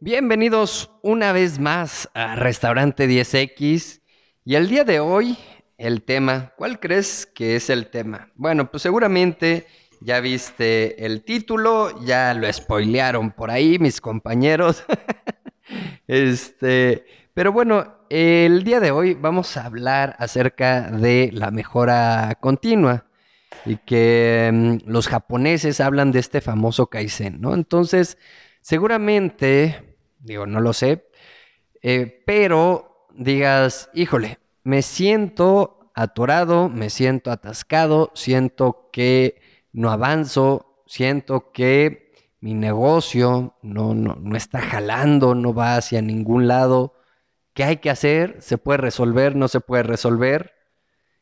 Bienvenidos una vez más a Restaurante 10X y el día de hoy el tema, ¿cuál crees que es el tema? Bueno, pues seguramente ya viste el título, ya lo spoilearon por ahí mis compañeros. este, pero bueno, el día de hoy vamos a hablar acerca de la mejora continua y que mm, los japoneses hablan de este famoso Kaizen, ¿no? Entonces, seguramente digo, no lo sé, eh, pero digas, híjole, me siento atorado, me siento atascado, siento que no avanzo, siento que mi negocio no, no, no está jalando, no va hacia ningún lado. ¿Qué hay que hacer? ¿Se puede resolver? ¿No se puede resolver?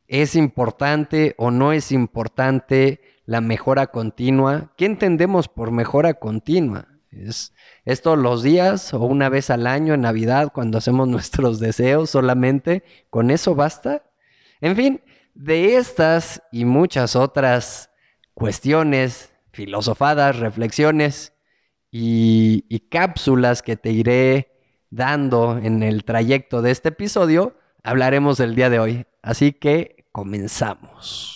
¿Es importante o no es importante la mejora continua? ¿Qué entendemos por mejora continua? Es, todos los días o una vez al año en Navidad cuando hacemos nuestros deseos solamente. ¿Con eso basta? En fin, de estas y muchas otras cuestiones, filosofadas, reflexiones y, y cápsulas que te iré dando en el trayecto de este episodio, hablaremos el día de hoy. Así que comenzamos.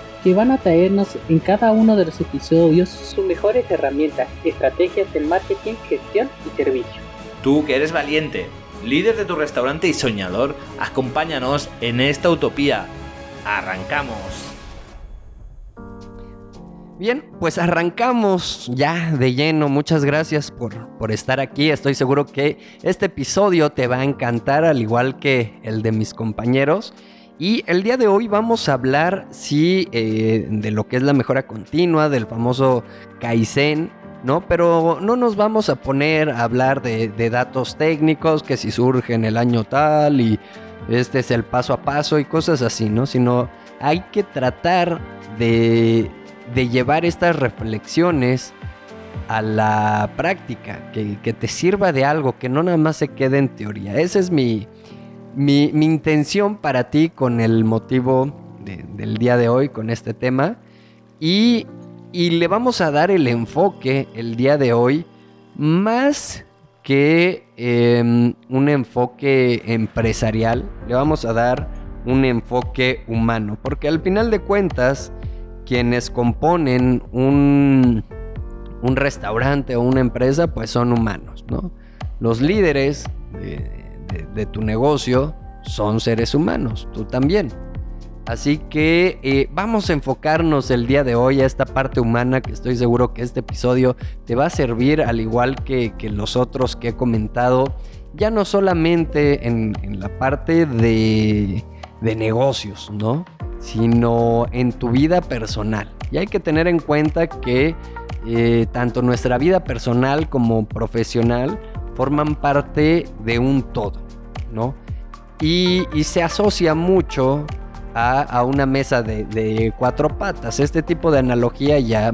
que van a traernos en cada uno de los episodios sus mejores herramientas, estrategias de marketing, gestión y servicio. Tú que eres valiente, líder de tu restaurante y soñador, acompáñanos en esta utopía. ¡Arrancamos! Bien, pues arrancamos ya de lleno. Muchas gracias por, por, estar aquí. Estoy seguro que este episodio te va a encantar, al igual que el de mis compañeros. Y el día de hoy vamos a hablar, sí, eh, de lo que es la mejora continua, del famoso Kaizen, ¿no? Pero no nos vamos a poner a hablar de, datos técnicos, que si surge en el año tal y este es el paso a paso y cosas así, ¿no? Sino hay que tratar de, de llevar estas reflexiones a la práctica, que, que, te sirva de algo, que no nada más se quede en teoría. Ese es mi, mi, intención para ti con el motivo del día de hoy, con este tema. Y, le vamos a dar el enfoque el día de hoy más que em, un enfoque empresarial, le vamos a dar un enfoque humano, porque al final de cuentas, quienes componen un, un restaurante o una empresa, pues son humanos, ¿no? Los líderes de, de, tu negocio son seres humanos, tú también. Así que eh, vamos a enfocarnos el día de hoy a esta parte humana que estoy seguro que este episodio te va a servir al igual que, los otros que he comentado, ya no solamente en, la parte de, negocios, ¿no? Sino en tu vida personal. Y hay que tener en cuenta que eh, tanto nuestra vida personal como profesional forman parte de un todo, ¿no? Y, se asocia mucho a, una mesa de, cuatro patas. Este tipo de analogía ya,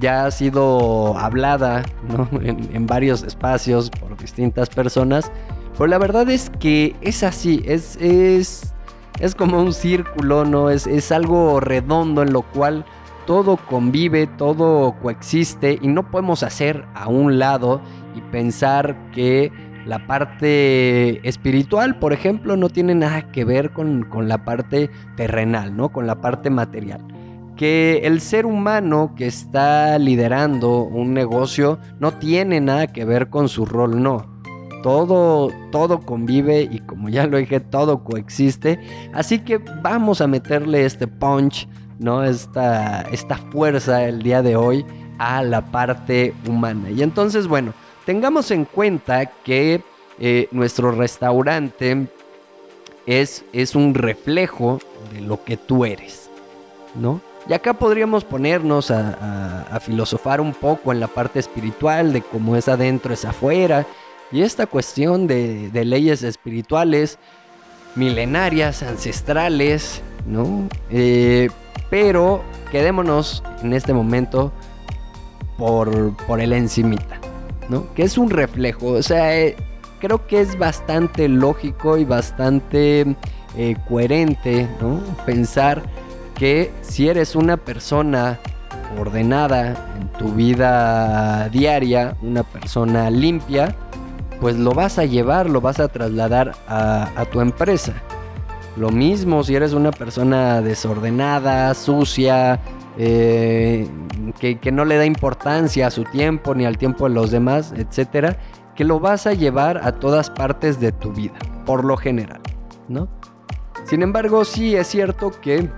ya ha sido hablada en, varios espacios por distintas personas. Pero la verdad es que es así, es, es, es como un círculo, ¿no? Es, es algo redondo en lo cual todo convive, todo coexiste y no podemos hacer a un lado y pensar que la parte espiritual, por ejemplo, no tiene nada que ver con, la parte terrenal, ¿no? Con la parte material. Que el ser humano que está liderando un negocio no tiene nada que ver con su rol, no. Todo, todo convive y como ya lo dije, todo coexiste. Así que vamos a meterle este punch, ¿no? Esta, esta fuerza el día de hoy a la parte humana. Y entonces, bueno, tengamos en cuenta que eh, nuestro restaurante es, es un reflejo de lo que tú eres, ¿no? Y acá podríamos ponernos a, filosofar un poco en la parte espiritual, de cómo es adentro, es afuera. Y esta cuestión de, leyes espirituales, milenarias, ancestrales, ¿no? Eh, pero quedémonos en este momento por, por el encimita, ¿no? Que es un reflejo, o sea, eh, creo que es bastante lógico y bastante eh, coherente. Pensar que si eres una persona ordenada en tu vida diaria, una persona limpia, pues lo vas a llevar, lo vas a trasladar a, tu empresa. Lo mismo si eres una persona desordenada, sucia, eh, que, no le da importancia a su tiempo ni al tiempo de los demás, etcétera, que lo vas a llevar a todas partes de tu vida, por lo general, ¿no? Sin embargo, sí es cierto que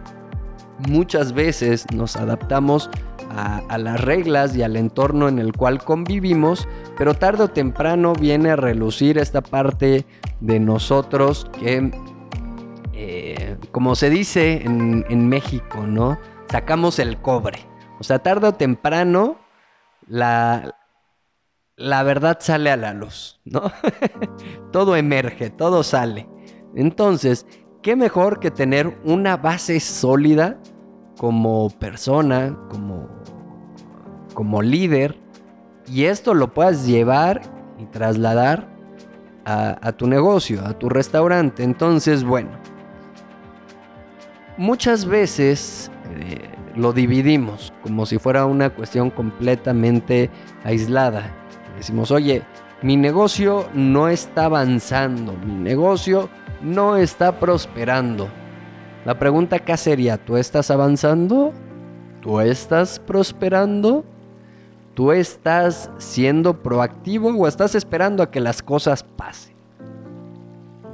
muchas veces nos adaptamos a, las reglas y al entorno en el cual convivimos, pero tarde o temprano viene a relucir esta parte de nosotros que, eh, como se dice en México, ¿no? Sacamos el cobre. O sea, tarde o temprano la, la verdad sale a la luz, ¿no? todo emerge, todo sale. Entonces, ¿qué mejor que tener una base sólida como persona, como, como líder, y esto lo puedas llevar y trasladar a, tu negocio, a tu restaurante. Entonces, bueno, muchas veces eh, lo dividimos como si fuera una cuestión completamente aislada. Decimos, oye, mi negocio no está avanzando, mi negocio no está prosperando. La pregunta acá sería, ¿tú estás avanzando? ¿Tú estás prosperando? ¿Tú estás siendo proactivo o estás esperando a que las cosas pasen?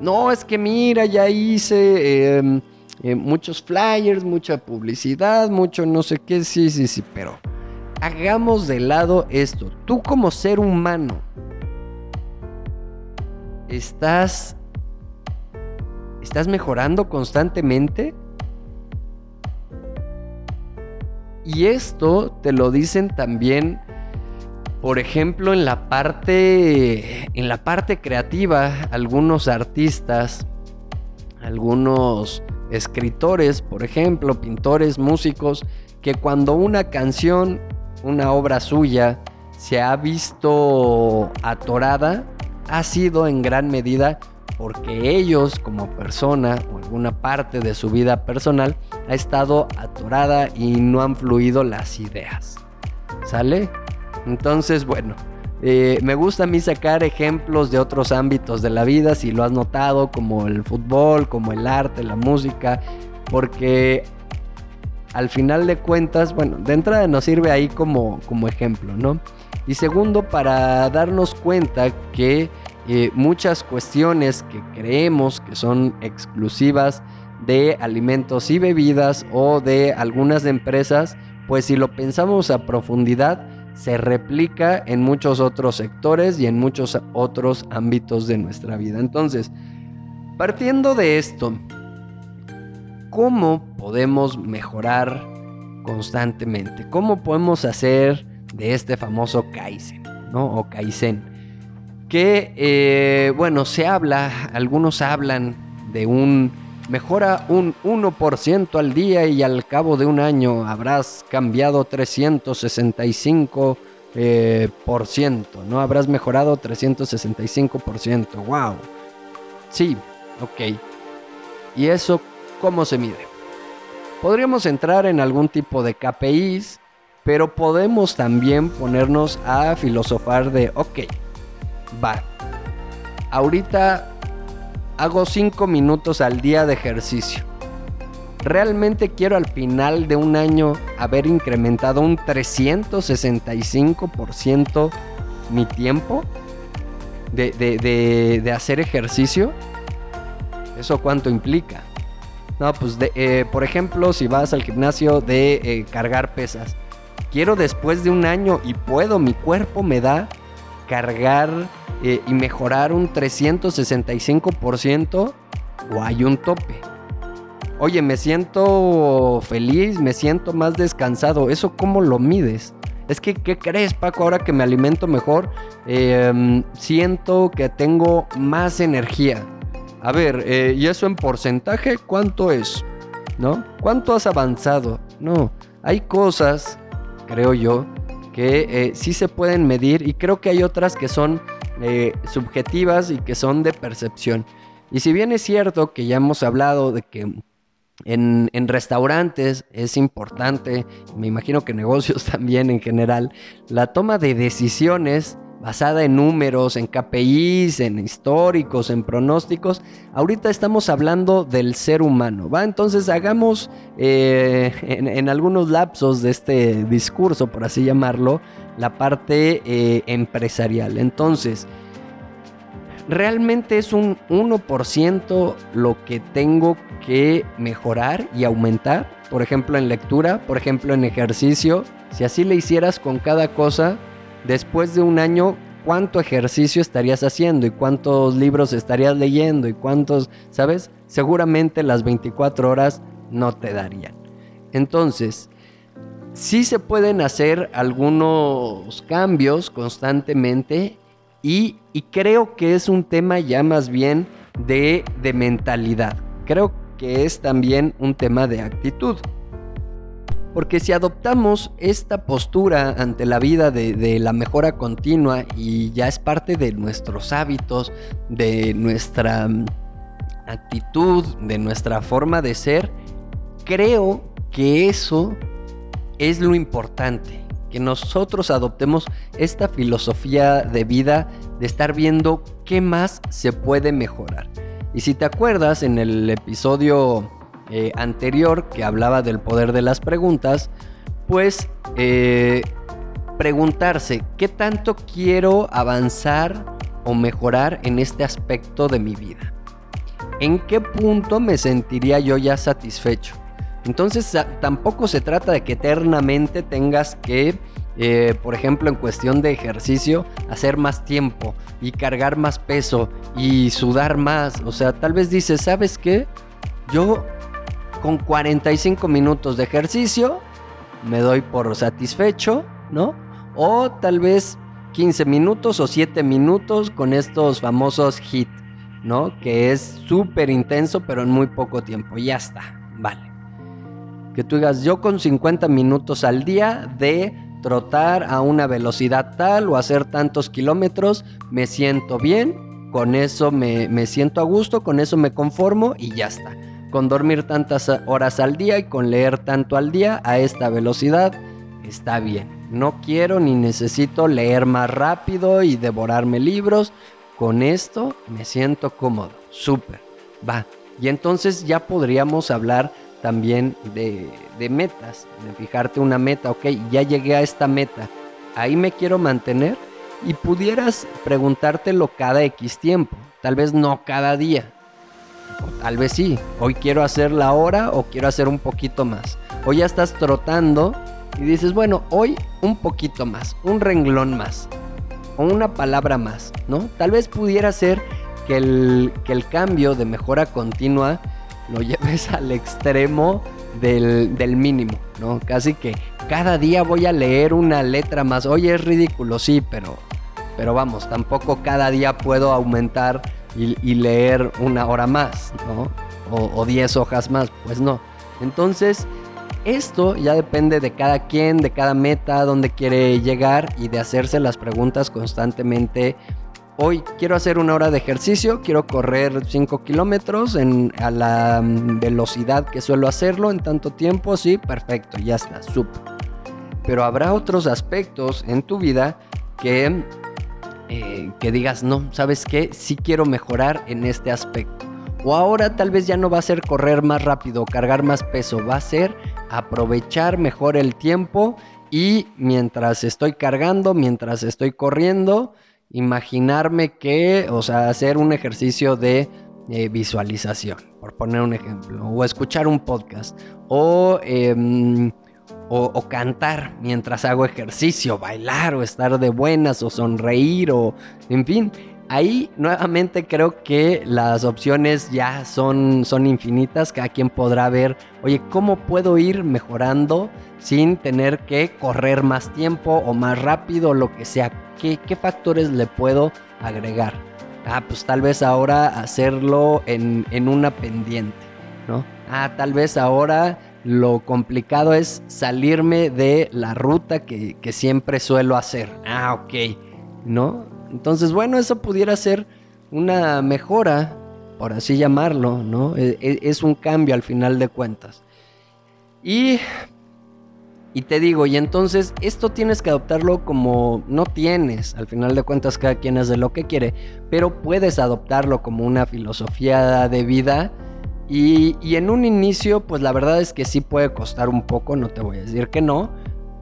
No, es que mira, ya hice em, eh, muchos flyers, mucha publicidad, mucho no sé qué, sí, sí, sí, pero hagamos de lado esto. Tú como ser humano, estás ¿Estás mejorando constantemente? Y esto te lo dicen también, por ejemplo, en la parte en la parte creativa, algunos artistas, algunos escritores, por ejemplo, pintores, músicos, que cuando una canción, una obra suya se ha visto atorada, ha sido en gran medida porque ellos como persona o alguna parte de su vida personal ha estado atorada y no han fluido las ideas. ¿Sale? Entonces, bueno, eh, me gusta a mí sacar ejemplos de otros ámbitos de la vida, si lo has notado, como el fútbol, como el arte, la música, porque al final de cuentas, bueno, de entrada nos sirve ahí como, como ejemplo, ¿no? Y segundo, para darnos cuenta que eh, muchas cuestiones que creemos que son exclusivas de alimentos y bebidas o de algunas empresas, pues si lo pensamos a profundidad, se replica en muchos otros sectores y en muchos otros ámbitos de nuestra vida. Entonces, partiendo de esto, ¿cómo podemos mejorar constantemente? ¿Cómo podemos hacer de este famoso Kaizen, ¿no? O Kaizen que, eh, bueno, se habla, algunos hablan de un mejora un 1% al día y al cabo de un año habrás cambiado 365%, eh, por ciento, ¿no? Habrás mejorado 365%, wow. Sí, ok. ¿Y eso cómo se mide? Podríamos entrar en algún tipo de KPIs, pero podemos también ponernos a filosofar de, ok, va. Ahorita hago 5 minutos al día de ejercicio. ¿Realmente quiero al final de un año haber incrementado un 365% mi tiempo de, hacer ejercicio? ¿Eso cuánto implica? No, pues eh, por ejemplo, si vas al gimnasio de eh, cargar pesas, quiero después de un año y puedo, mi cuerpo me da cargar eh, y mejorar un 365% o hay un tope. Oye, me siento feliz, me siento más descansado. ¿Eso cómo lo mides? Es que, ¿qué crees, Paco? Ahora que me alimento mejor, em, siento que tengo más energía. a ver, eh, ¿y eso en porcentaje cuánto es? ¿No? ¿Cuánto has avanzado? No, hay cosas, creo yo, que eh, sí se pueden medir y creo que hay otras que son eh, subjetivas y que son de percepción. Y si bien es cierto que ya hemos hablado de que en, en, restaurantes es importante, me imagino que negocios también en general, la toma de decisiones basada en números, en KPIs, en históricos, en pronósticos. Ahorita estamos hablando del ser humano, ¿va? Entonces hagamos eh, en, algunos lapsos de este discurso, por así llamarlo, la parte eh, empresarial. Entonces, realmente es un 1% lo que tengo que mejorar y aumentar. Por ejemplo, en lectura, por ejemplo, en ejercicio. Si así le hicieras con cada cosa, después de un año, ¿cuánto ejercicio estarías haciendo? ¿Y cuántos libros estarías leyendo? ¿Y cuántos, sabes? Seguramente las 24 horas no te darían. Entonces, sí se pueden hacer algunos cambios constantemente y, creo que es un tema ya más bien de, de mentalidad. Creo que es también un tema de actitud. Porque si adoptamos esta postura ante la vida de, la mejora continua y ya es parte de nuestros hábitos, de nuestra mm, actitud, de nuestra forma de ser, creo que eso es lo importante. Que nosotros adoptemos esta filosofía de vida de estar viendo qué más se puede mejorar. Y si te acuerdas en el episodio eh, anterior que hablaba del poder de las preguntas, pues eh, preguntarse qué tanto quiero avanzar o mejorar en este aspecto de mi vida. ¿En qué punto me sentiría yo ya satisfecho? Entonces tampoco se trata de que eternamente tengas que, eh, por ejemplo, en cuestión de ejercicio, hacer más tiempo y cargar más peso y sudar más. O sea, tal vez dices, ¿sabes qué? Yo con 45 minutos de ejercicio me doy por satisfecho, ¿no? O tal vez 15 minutos o 7 minutos con estos famosos HIT, ¿no? Que es súper intenso pero en muy poco tiempo. Ya está, vale. Que tú digas, yo con 50 minutos al día de trotar a una velocidad tal o hacer tantos kilómetros, me siento bien, con eso me, me siento a gusto, con eso me conformo y ya está con dormir tantas horas al día y con leer tanto al día a esta velocidad está bien. No quiero ni necesito leer más rápido y devorarme libros. Con esto me siento cómodo. Súper. Va. Y entonces ya podríamos hablar también de, de, metas, de fijarte una meta. Ok, ya llegué a esta meta. Ahí me quiero mantener. Y pudieras preguntártelo cada X tiempo. Tal vez no cada día. Tal vez sí, hoy quiero hacer la hora o quiero hacer un poquito más. Hoy ya estás trotando y dices, bueno, hoy un poquito más, un renglón más, o una palabra más, ¿no? Tal vez pudiera ser que el, que el cambio de mejora continua lo lleves al extremo del, del, mínimo, ¿no? Casi que cada día voy a leer una letra más. Oye, es ridículo, sí, pero, pero vamos, tampoco cada día puedo aumentar y, leer una hora más, ¿no? O 10 hojas más, pues no. Entonces, esto ya depende de cada quien, de cada meta, dónde quiere llegar y de hacerse las preguntas constantemente. Hoy quiero hacer una hora de ejercicio, quiero correr 5 kilómetros a la mm, velocidad que suelo hacerlo en tanto tiempo, sí, perfecto, ya está, súper. Pero habrá otros aspectos en tu vida que eh, que digas, no, ¿sabes qué? Sí quiero mejorar en este aspecto. O ahora tal vez ya no va a ser correr más rápido, cargar más peso, va a ser aprovechar mejor el tiempo y mientras estoy cargando, mientras estoy corriendo, imaginarme que, o sea, hacer un ejercicio de eh, visualización, por poner un ejemplo, o escuchar un podcast, o em, o, cantar mientras hago ejercicio, bailar o estar de buenas o sonreír o en fin. Ahí nuevamente creo que las opciones ya son, son infinitas, cada quien podrá ver, oye, ¿cómo puedo ir mejorando sin tener que correr más tiempo o más rápido lo que sea? ¿Qué, qué factores le puedo agregar? Ah, pues tal vez ahora hacerlo en, en una pendiente, ¿no? Ah, tal vez ahora lo complicado es salirme de la ruta que, siempre suelo hacer. Ah, ok. ¿No? Entonces, bueno, eso pudiera ser una mejora, por así llamarlo, ¿no? E, e, es, un cambio al final de cuentas. Y, y te digo, y entonces esto tienes que adoptarlo como no tienes, al final de cuentas cada quien hace lo que quiere, pero puedes adoptarlo como una filosofía de vida y, en un inicio, pues la verdad es que sí puede costar un poco, no te voy a decir que no,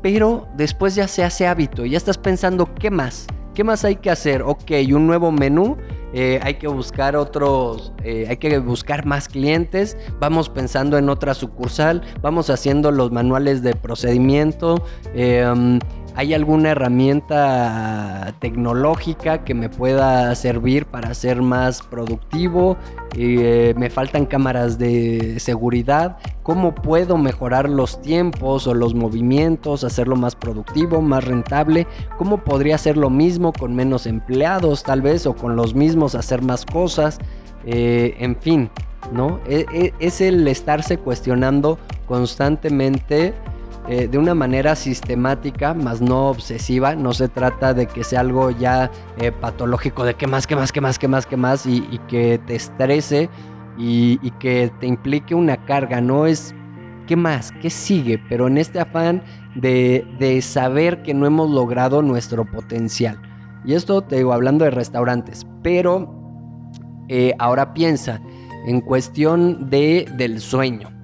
pero después ya se hace hábito, ya estás pensando, ¿qué más? ¿Qué más hay que hacer? Ok, un nuevo menú, eh, hay que buscar otros, eh, hay que buscar más clientes, vamos pensando en otra sucursal, vamos haciendo los manuales de procedimiento. Eh, ¿Hay alguna herramienta tecnológica que me pueda servir para ser más productivo? Eh, ¿Me faltan cámaras de seguridad? ¿Cómo puedo mejorar los tiempos o los movimientos, hacerlo más productivo, más rentable? ¿Cómo podría hacer lo mismo con menos empleados tal vez o con los mismos hacer más cosas? Eh, en fin, ¿no? E, e, es el estarse cuestionando constantemente eh, de una manera sistemática, más no obsesiva. No se trata de que sea algo ya eh, patológico, de que más, que más, que más, que más, que más, y, que te estrese y, que te implique una carga. No es qué más, qué sigue, pero en este afán de, saber que no hemos logrado nuestro potencial. Y esto te digo hablando de restaurantes, pero eh, ahora piensa en cuestión de, del sueño.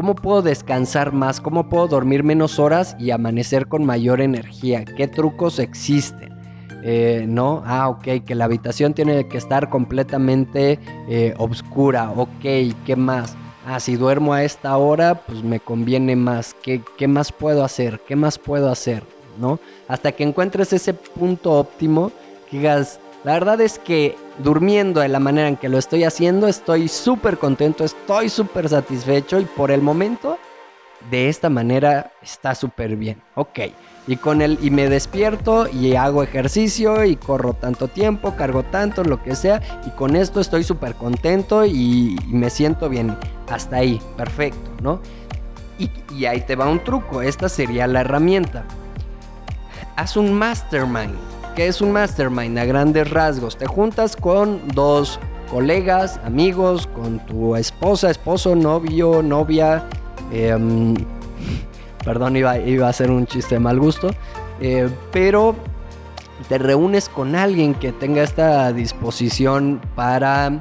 ¿Cómo puedo descansar más? ¿Cómo puedo dormir menos horas y amanecer con mayor energía? ¿Qué trucos existen? Eh, ¿No? Ah, ok, que la habitación tiene que estar completamente eh, oscura. Ok, ¿qué más? Ah, si duermo a esta hora, pues me conviene más. ¿Qué, ¿Qué más puedo hacer? ¿Qué más puedo hacer? ¿No? Hasta que encuentres ese punto óptimo, que digas, la verdad es que durmiendo de la manera en que lo estoy haciendo, estoy súper contento, estoy súper satisfecho y por el momento, de esta manera está súper bien. Ok. Y con él, y me despierto y hago ejercicio y corro tanto tiempo, cargo tanto, lo que sea. Y con esto estoy súper contento y, me siento bien. Hasta ahí, perfecto, ¿no? Y, y ahí te va un truco. Esta sería la herramienta. Haz un mastermind ¿Qué es un mastermind a grandes rasgos? Te juntas con dos colegas, amigos, con tu esposa, esposo, novio, novia. Em, perdón, iba, a hacer un chiste de mal gusto. Eh, pero te reúnes con alguien que tenga esta disposición para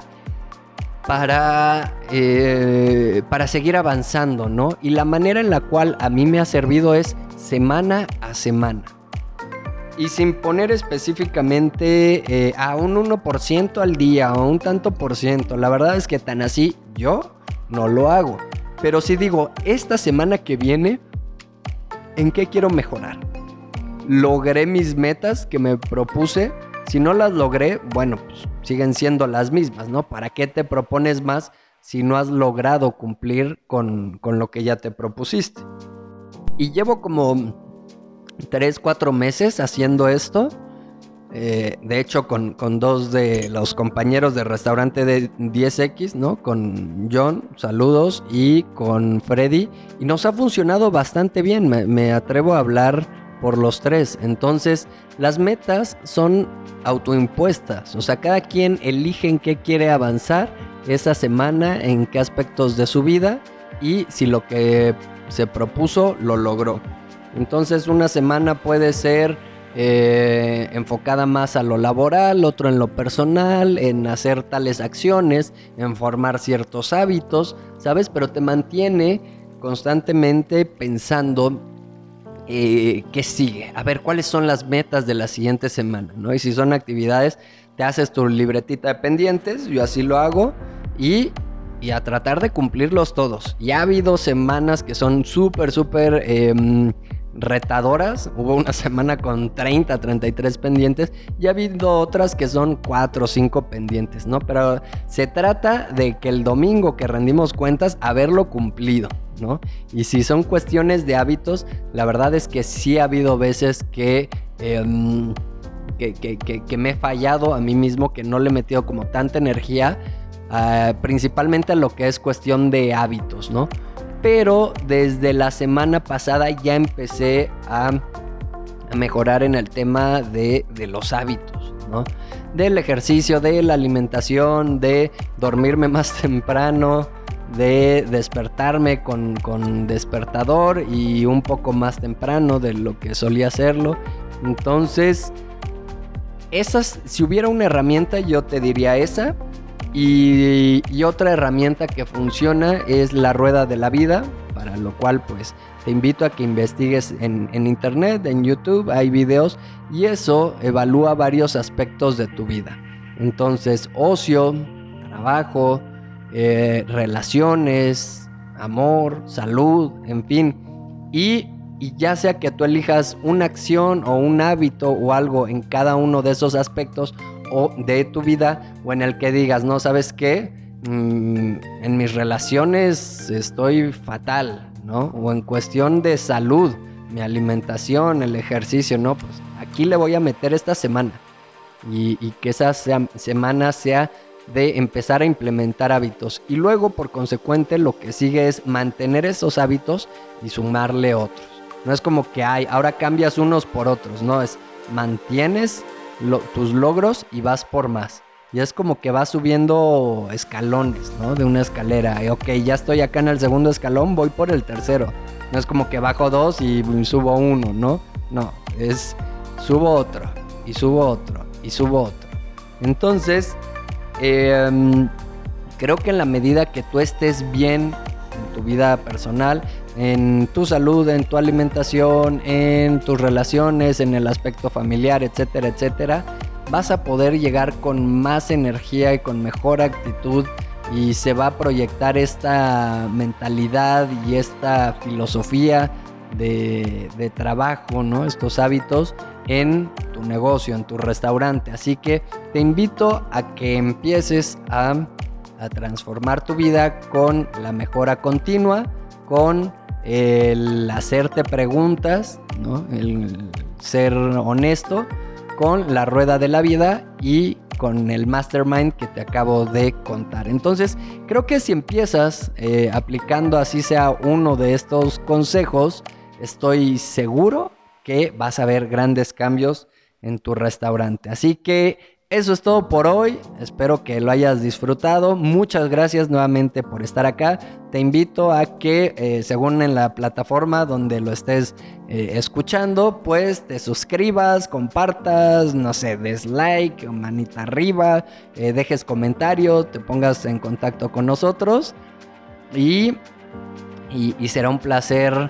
para, eh, para seguir avanzando, ¿no? Y la manera en la cual a mí me ha servido es semana a semana y sin poner específicamente eh, a un 1% al día o un tanto por ciento. La verdad es que tan así yo no lo hago. Pero si digo, esta semana que viene, ¿en qué quiero mejorar? ¿Logré mis metas que me propuse? Si no las logré, bueno, pues siguen siendo las mismas, ¿no? ¿Para qué te propones más si no has logrado cumplir con, con lo que ya te propusiste? Y llevo como 3, 4 meses haciendo esto. Eh, de hecho, con, dos de los compañeros del restaurante de 10X, ¿no? Con John, saludos, y con Freddy. Y nos ha funcionado bastante bien. Me, atrevo a hablar por los tres. Entonces, las metas son autoimpuestas. O sea, cada quien elige en qué quiere avanzar esa semana, en qué aspectos de su vida. Y si lo que se propuso lo logró. Entonces una semana puede ser eh, enfocada más a lo laboral, otro en lo personal, en hacer tales acciones, en formar ciertos hábitos, ¿sabes? Pero te mantiene constantemente pensando eh, qué sigue, a ver cuáles son las metas de la siguiente semana, ¿no? Y si son actividades, te haces tu libretita de pendientes, yo así lo hago, y, y a tratar de cumplirlos todos. Ya ha habido semanas que son súper, súper... Em, retadoras. Hubo una semana con 30, 33 pendientes y ha habido otras que son 4 o 5 pendientes, ¿no? Pero se trata de que el domingo que rendimos cuentas, haberlo cumplido, ¿no? Y si son cuestiones de hábitos, la verdad es que sí ha habido veces que... Em, que, me he fallado a mí mismo, que no le he metido como tanta energía, ah, principalmente lo que es cuestión de hábitos, ¿no? Pero desde la semana pasada ya empecé a, mejorar en el tema de, los hábitos, ¿no? Del ejercicio, de la alimentación, de dormirme más temprano, de despertarme con, con, despertador y un poco más temprano de lo que solía hacerlo. Entonces, esas, si hubiera una herramienta, yo te diría esa. Y, otra herramienta que funciona es la rueda de la vida, para lo cual pues te invito a que investigues en, internet, en YouTube, hay videos y eso evalúa varios aspectos de tu vida. Entonces, ocio, trabajo, eh, relaciones, amor, salud, en fin. Y, y ya sea que tú elijas una acción o un hábito o algo en cada uno de esos aspectos o de tu vida o en el que digas, no, ¿sabes qué? Mm, en mis relaciones estoy fatal, ¿no? O en cuestión de salud, mi alimentación, el ejercicio, ¿no? Pues aquí le voy a meter esta semana y, que esa semana sea de empezar a implementar hábitos y luego por consecuente lo que sigue es mantener esos hábitos y sumarle otros. No es como que hay, ahora cambias unos por otros, no, es mantienes tus logros y vas por más. Y es como que vas subiendo escalones, ¿no? De una escalera. Y, ok, ya estoy acá en el segundo escalón, voy por el tercero. No es como que bajo dos y subo uno, ¿no? No, es subo otro y subo otro y subo otro. Entonces, em, creo que en la medida que tú estés bien en tu vida personal, en tu salud, en tu alimentación, en tus relaciones, en el aspecto familiar, etcétera, etcétera, vas a poder llegar con más energía y con mejor actitud y se va a proyectar esta mentalidad y esta filosofía de, trabajo, ¿no? Estos hábitos en tu negocio, en tu restaurante. Así que te invito a que empieces a, a transformar tu vida con la mejora continua, con el hacerte preguntas, el ser honesto con la rueda de la vida y con el mastermind que te acabo de contar. Entonces, creo que si empiezas eh, aplicando así sea uno de estos consejos, estoy seguro que vas a ver grandes cambios en tu restaurante. Así que eso es todo por hoy. Espero que lo hayas disfrutado. Muchas gracias nuevamente por estar acá. Te invito a que, eh, según en la plataforma donde lo estés eh, escuchando, pues te suscribas, compartas, no sé, des like, manita arriba, eh, dejes comentario, te pongas en contacto con nosotros. Y, y, y será un placer,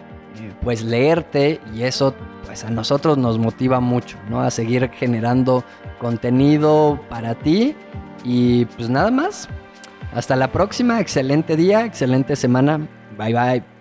pues, leerte. Y eso, pues, a nosotros nos motiva mucho, ¿no? A seguir generando contenido para ti. Y pues nada más. Hasta la próxima. Excelente día, excelente semana. Bye bye.